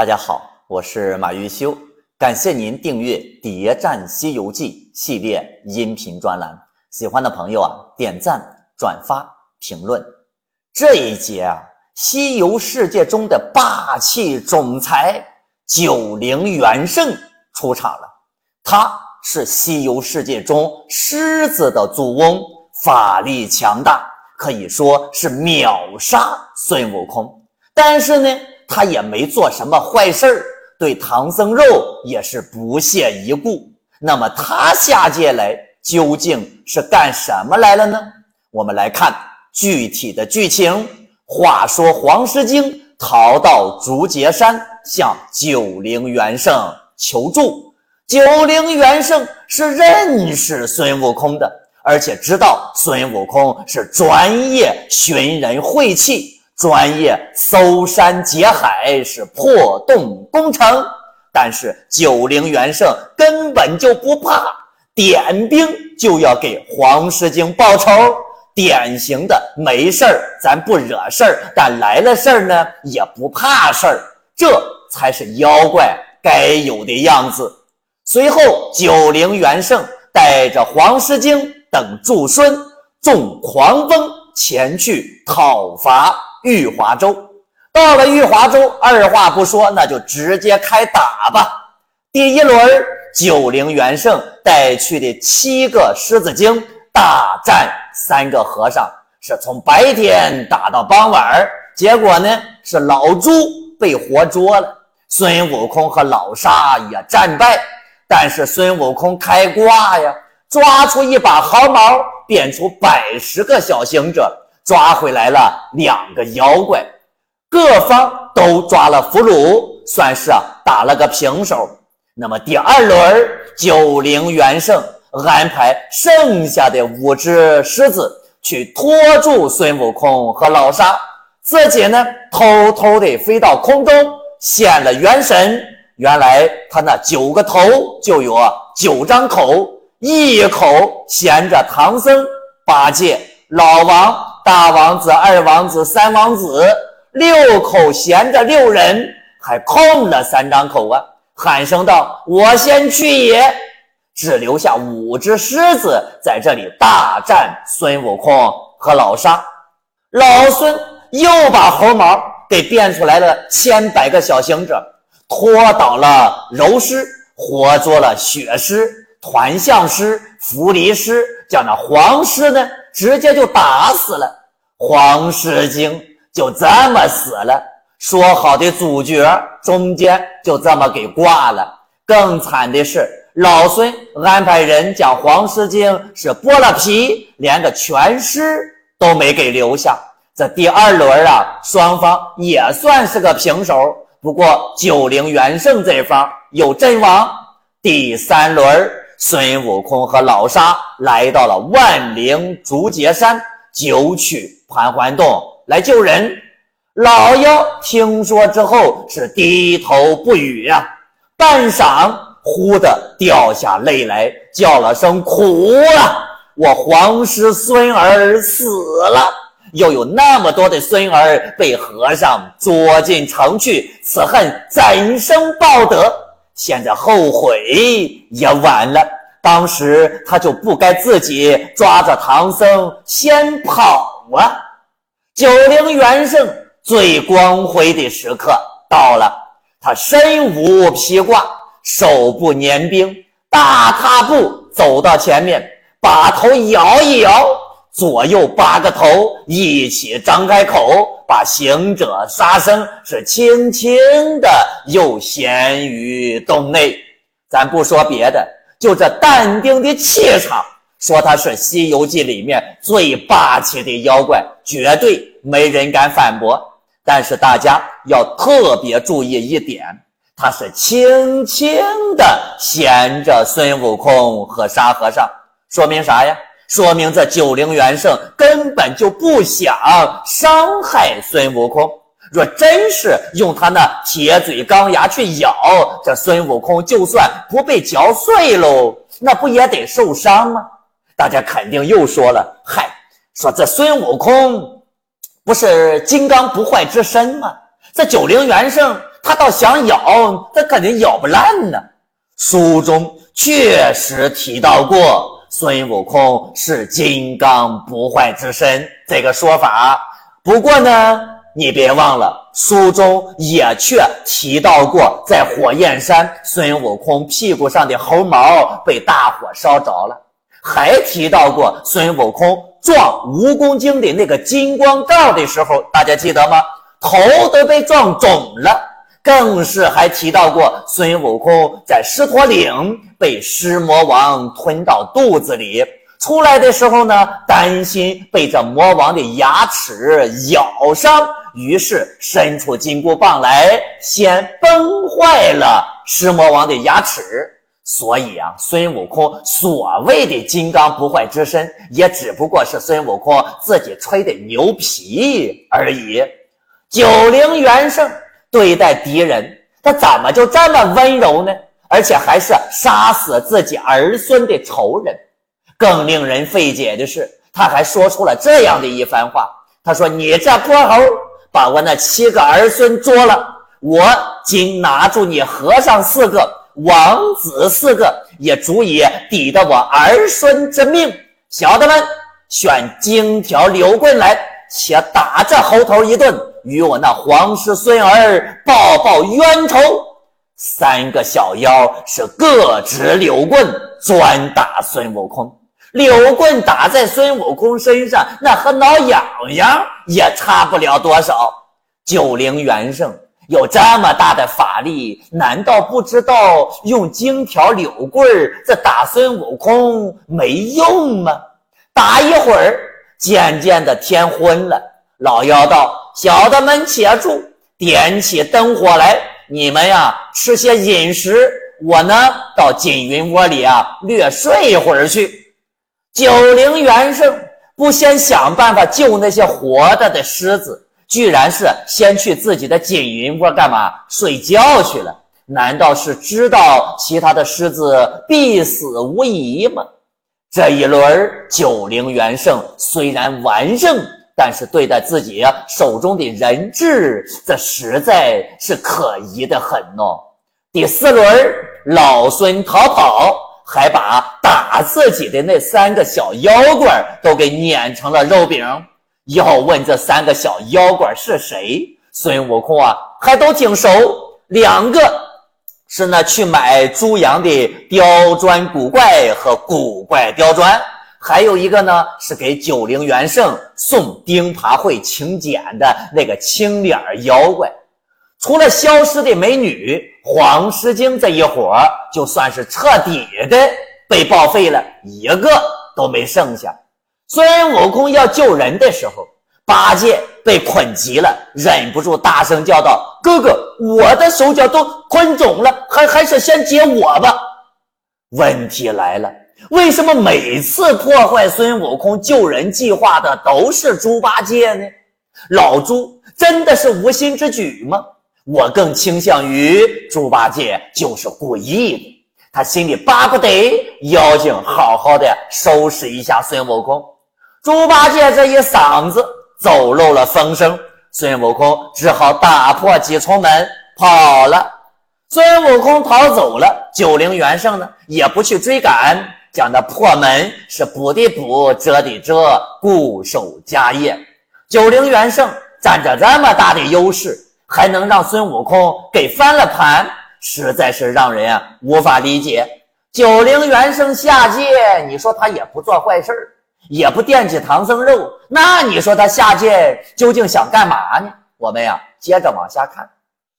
大家好，我是马玉修，感谢您订阅《谍战西游记》系列音频专栏。喜欢的朋友啊，点赞、转发、评论。这一节啊，西游世界中的霸气总裁九灵元圣出场了。他是西游世界中狮子的祖翁，法力强大，可以说是秒杀孙悟空。但是呢？他也没做什么坏事儿，对唐僧肉也是不屑一顾。那么他下界来究竟是干什么来了呢？我们来看具体的剧情。话说黄狮精逃到竹节山，向九灵元圣求助。九灵元圣是认识孙悟空的，而且知道孙悟空是专业寻人晦气。专业搜山劫海是破洞工程，但是九灵元圣根本就不怕，点兵就要给黄狮精报仇，典型的没事儿咱不惹事儿，但来了事儿呢也不怕事儿，这才是妖怪该有的样子。随后，九灵元圣带着黄狮精等诸孙纵狂风前去讨伐。玉华州到了玉华州，二话不说，那就直接开打吧。第一轮，九灵元圣带去的七个狮子精大战三个和尚，是从白天打到傍晚结果呢，是老猪被活捉了，孙悟空和老沙也战败。但是孙悟空开挂呀，抓出一把毫毛，变出百十个小行者。抓回来了两个妖怪，各方都抓了俘虏，算是打了个平手。那么第二轮，九灵元圣安排剩下的五只狮子去拖住孙悟空和老沙，自己呢偷偷的飞到空中现了元神。原来他那九个头就有九张口，一口衔着唐僧、八戒、老王。大王子、二王子、三王子，六口衔着六人，还空了三张口啊！喊声道：“我先去也！”只留下五只狮子在这里大战孙悟空和老沙。老孙又把猴毛给变出来了千百个小行者，拖倒了柔狮，活捉了雪狮、团象狮、伏离狮，将那黄狮呢？直接就打死了，黄狮精就这么死了。说好的主角中间就这么给挂了。更惨的是，老孙安排人将黄狮精是剥了皮，连个全尸都没给留下。这第二轮啊，双方也算是个平手。不过九灵元圣这方有阵亡。第三轮。孙悟空和老沙来到了万灵竹节山九曲盘桓洞来救人。老妖听说之后是低头不语呀，半晌忽的掉下泪来，叫了声苦了。我皇师孙儿死了，又有那么多的孙儿被和尚捉进城去，此恨怎生报得？现在后悔也晚了，当时他就不该自己抓着唐僧先跑啊！九灵元圣最光辉的时刻到了，他身无披挂，手不捻兵，大踏步走到前面，把头摇一摇，左右八个头一起张开口。把行者沙僧是轻轻的又衔于洞内，咱不说别的，就这淡定的气场，说他是《西游记》里面最霸气的妖怪，绝对没人敢反驳。但是大家要特别注意一点，他是轻轻的衔着孙悟空和沙和尚，说明啥呀？说明这九灵元圣根本就不想伤害孙悟空。若真是用他那铁嘴钢牙去咬这孙悟空，就算不被嚼碎喽，那不也得受伤吗？大家肯定又说了：“嗨，说这孙悟空不是金刚不坏之身吗？这九灵元圣他倒想咬，他肯定咬不烂呢。书中确实提到过孙悟空是金刚不坏之身这个说法，不过呢，你别忘了，书中也却提到过在火焰山孙悟空屁股上的猴毛被大火烧着了。还提到过孙悟空撞蜈蚣精的那个金光罩的时候，大家记得吗？头都被撞肿了。更是还提到过孙悟空在狮驼岭被狮魔王吞到肚子里，出来的时候呢，担心被这魔王的牙齿咬伤，于是伸出金箍棒来，先崩坏了狮魔王的牙齿。所以啊，孙悟空所谓的金刚不坏之身，也只不过是孙悟空自己吹的牛皮而已。九灵元圣对待敌人，他怎么就这么温柔呢？而且还是杀死自己儿孙的仇人。更令人费解的是，他还说出了这样的一番话：“他说，你这泼猴，把我那七个儿孙捉了，我今拿住你和尚四个。”王子四个也足以抵得我儿孙之命，小的们选荆条柳棍来，且打这猴头一顿，与我那皇室孙儿报报冤仇。三个小妖是各执柳棍，专打孙悟空。柳棍打在孙悟空身上，那和挠痒痒也差不了多少。九灵元圣。有这么大的法力，难道不知道用荆条柳棍儿这打孙悟空没用吗？打一会儿，渐渐的天昏了。老妖道：“小的们且住，点起灯火来。你们呀，吃些饮食。我呢，到锦云窝里啊，略睡一会儿去。”九灵元圣不先想办法救那些活着的狮子。居然是先去自己的锦云窝干嘛睡觉去了？难道是知道其他的狮子必死无疑吗？这一轮九灵元圣虽然完胜，但是对待自己手中的人质，这实在是可疑的很哦。第四轮老孙逃跑，还把打自己的那三个小妖怪都给碾成了肉饼。要问这三个小妖怪是谁？孙悟空啊，还都挺熟。两个是那去买猪羊的刁钻古怪和古怪刁钻，还有一个呢是给九灵元圣送钉耙会请柬的那个青脸妖怪。除了消失的美女黄狮精这一伙，就算是彻底的被报废了，一个都没剩下。孙悟空要救人的时候，八戒被捆急了，忍不住大声叫道：“哥哥，我的手脚都捆肿了，还还是先接我吧。”问题来了，为什么每次破坏孙悟空救人计划的都是猪八戒呢？老猪真的是无心之举吗？我更倾向于猪八戒就是故意的，他心里巴不得妖精好好的收拾一下孙悟空。猪八戒这一嗓子走漏了风声，孙悟空只好打破几重门跑了。孙悟空逃走了，九灵元圣呢也不去追赶，讲的破门是补的补，遮的遮，固守家业。九灵元圣占着这么大的优势，还能让孙悟空给翻了盘，实在是让人啊无法理解。九灵元圣下界，你说他也不做坏事儿。也不惦记唐僧肉，那你说他下界究竟想干嘛呢？我们呀，接着往下看。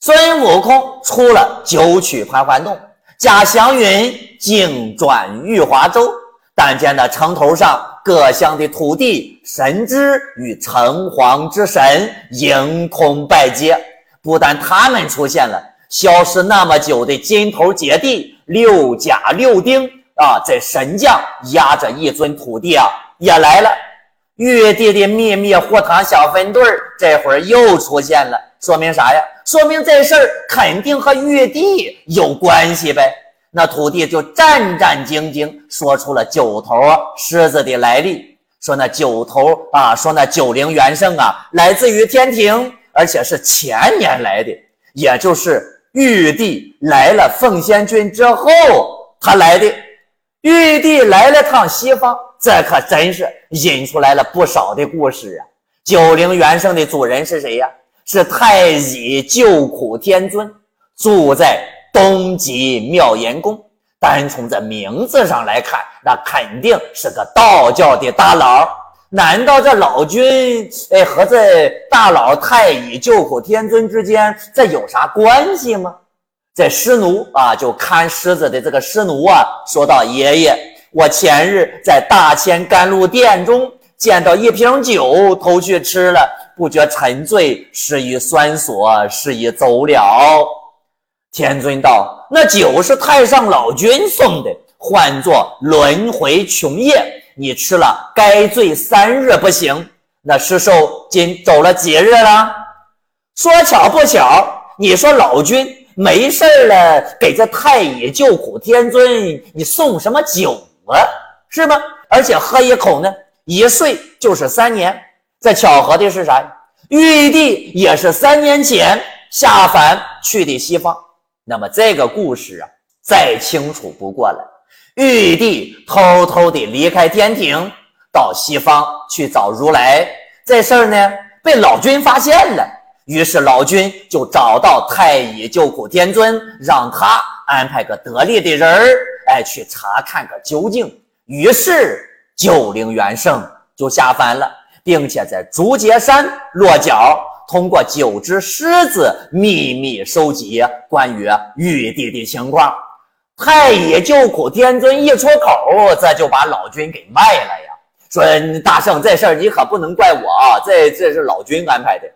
孙悟空出了九曲盘桓洞，驾祥云竟转玉华州，但见那城头上各乡的土地神之与城隍之神迎空拜接。不但他们出现了，消失那么久的金头姐弟六甲六丁啊，这神将压着一尊土地啊。也来了，玉帝的秘密护堂小分队这会儿又出现了，说明啥呀？说明这事儿肯定和玉帝有关系呗。那土地就战战兢兢说出了九头狮子的来历，说那九头啊，说那九灵元圣啊，来自于天庭，而且是前年来的，也就是玉帝来了奉仙郡之后，他来的。玉帝来了趟西方，这可真是引出来了不少的故事啊。九灵元圣的主人是谁呀？是太乙救苦天尊，住在东极妙严宫。单从这名字上来看，那肯定是个道教的大佬。难道这老君哎和这大佬太乙救苦天尊之间这有啥关系吗？这师奴啊，就看狮子的这个师奴啊，说道：“爷爷，我前日在大千甘露殿中见到一瓶酒，偷去吃了，不觉沉醉，失于酸索，失于走了。”天尊道：“那酒是太上老君送的，唤作轮回琼液。”你吃了该醉三日不行，那师寿今走了几日了？说巧不巧，你说老君没事了，给这太乙救苦天尊，你送什么酒啊？是吗？而且喝一口呢，一睡就是三年。这巧合的是啥？玉帝也是三年前下凡去的西方。那么这个故事啊，再清楚不过了。玉帝偷偷地离开天庭，到西方去找如来。这事儿呢，被老君发现了。于是老君就找到太乙救苦天尊，让他安排个得力的人儿，哎，去查看个究竟。于是九灵元圣就下凡了，并且在竹节山落脚，通过九只狮子秘密收集关于玉帝的情况。太乙救苦天尊一出口，这就把老君给卖了呀！说大圣，这事儿你可不能怪我啊，这这是老君安排的。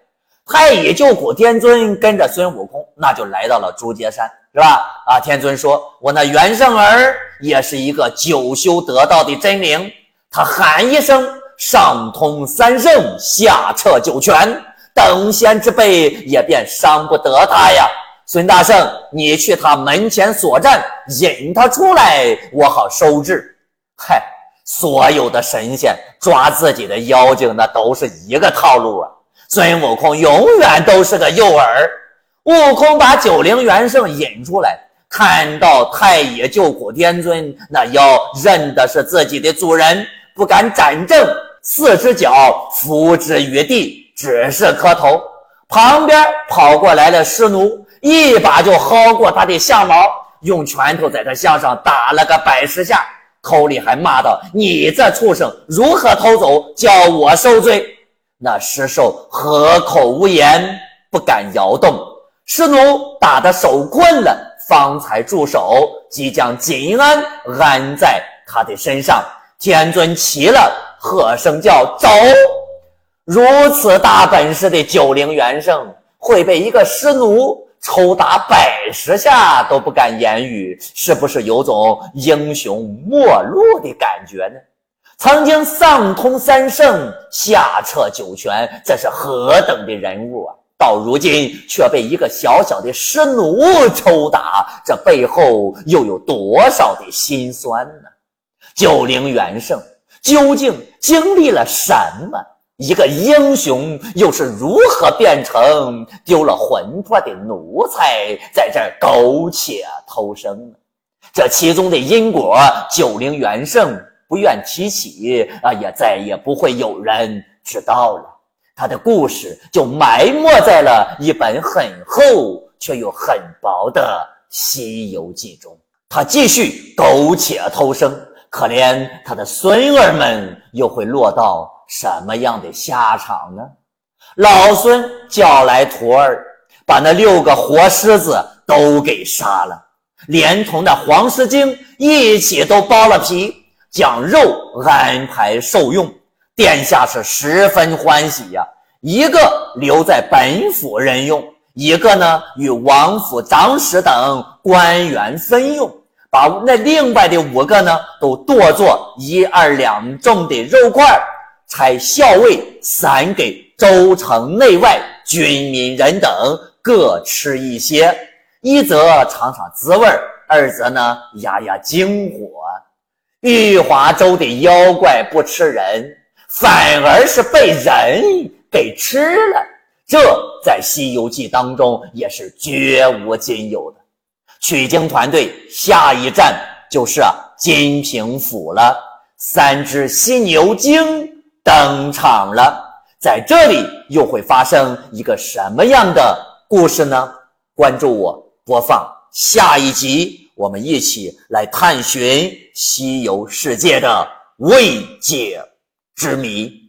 太乙救苦天尊跟着孙悟空，那就来到了竹节山，是吧？啊，天尊说：“我那元圣儿也是一个九修得道的真灵，他喊一声，上通三圣，下彻九泉，等闲之辈也便伤不得他呀。”孙大圣，你去他门前所站，引他出来，我好收治。嗨，所有的神仙抓自己的妖精，那都是一个套路啊。孙悟空永远都是个诱饵。悟空把九灵元圣引出来，看到太乙救苦天尊，那妖认的是自己的主人，不敢斩正，四只脚伏之于地，只是磕头。旁边跑过来的师奴。一把就薅过他的相毛，用拳头在他项上打了个百十下，口里还骂道：“你这畜生，如何偷走？叫我受罪！”那石兽合口无言，不敢摇动。师奴打得手困了，方才住手，即将紧安安在他的身上。天尊齐了，喝声叫走。如此大本事的九灵元圣，会被一个师奴？抽打百十下都不敢言语，是不是有种英雄末路的感觉呢？曾经上通三圣，下彻九泉，这是何等的人物啊！到如今却被一个小小的师奴抽打，这背后又有多少的心酸呢？九灵元圣究竟经历了什么？一个英雄又是如何变成丢了魂魄的奴才，在这苟且偷生呢？这其中的因果，九灵元圣不愿提起啊，也再也不会有人知道了。他的故事就埋没在了一本很厚却又很薄的《西游记》中。他继续苟且偷生，可怜他的孙儿们又会落到。什么样的下场呢？老孙叫来徒儿，把那六个活狮子都给杀了，连同那黄狮精一起都剥了皮，将肉安排受用。殿下是十分欢喜呀，一个留在本府任用，一个呢与王府长史等官员分用，把那另外的五个呢都剁作一二两重的肉块。差校尉散给州城内外军民人等各吃一些，一则尝尝滋味二则呢压压惊火。玉华州的妖怪不吃人，反而是被人给吃了。这在《西游记》当中也是绝无仅有的。取经团队下一站就是金平府了，三只犀牛精登场了。在这里又会发生一个什么样的故事呢？关注我，播放下一集，我们一起来探寻西游世界的未解之谜。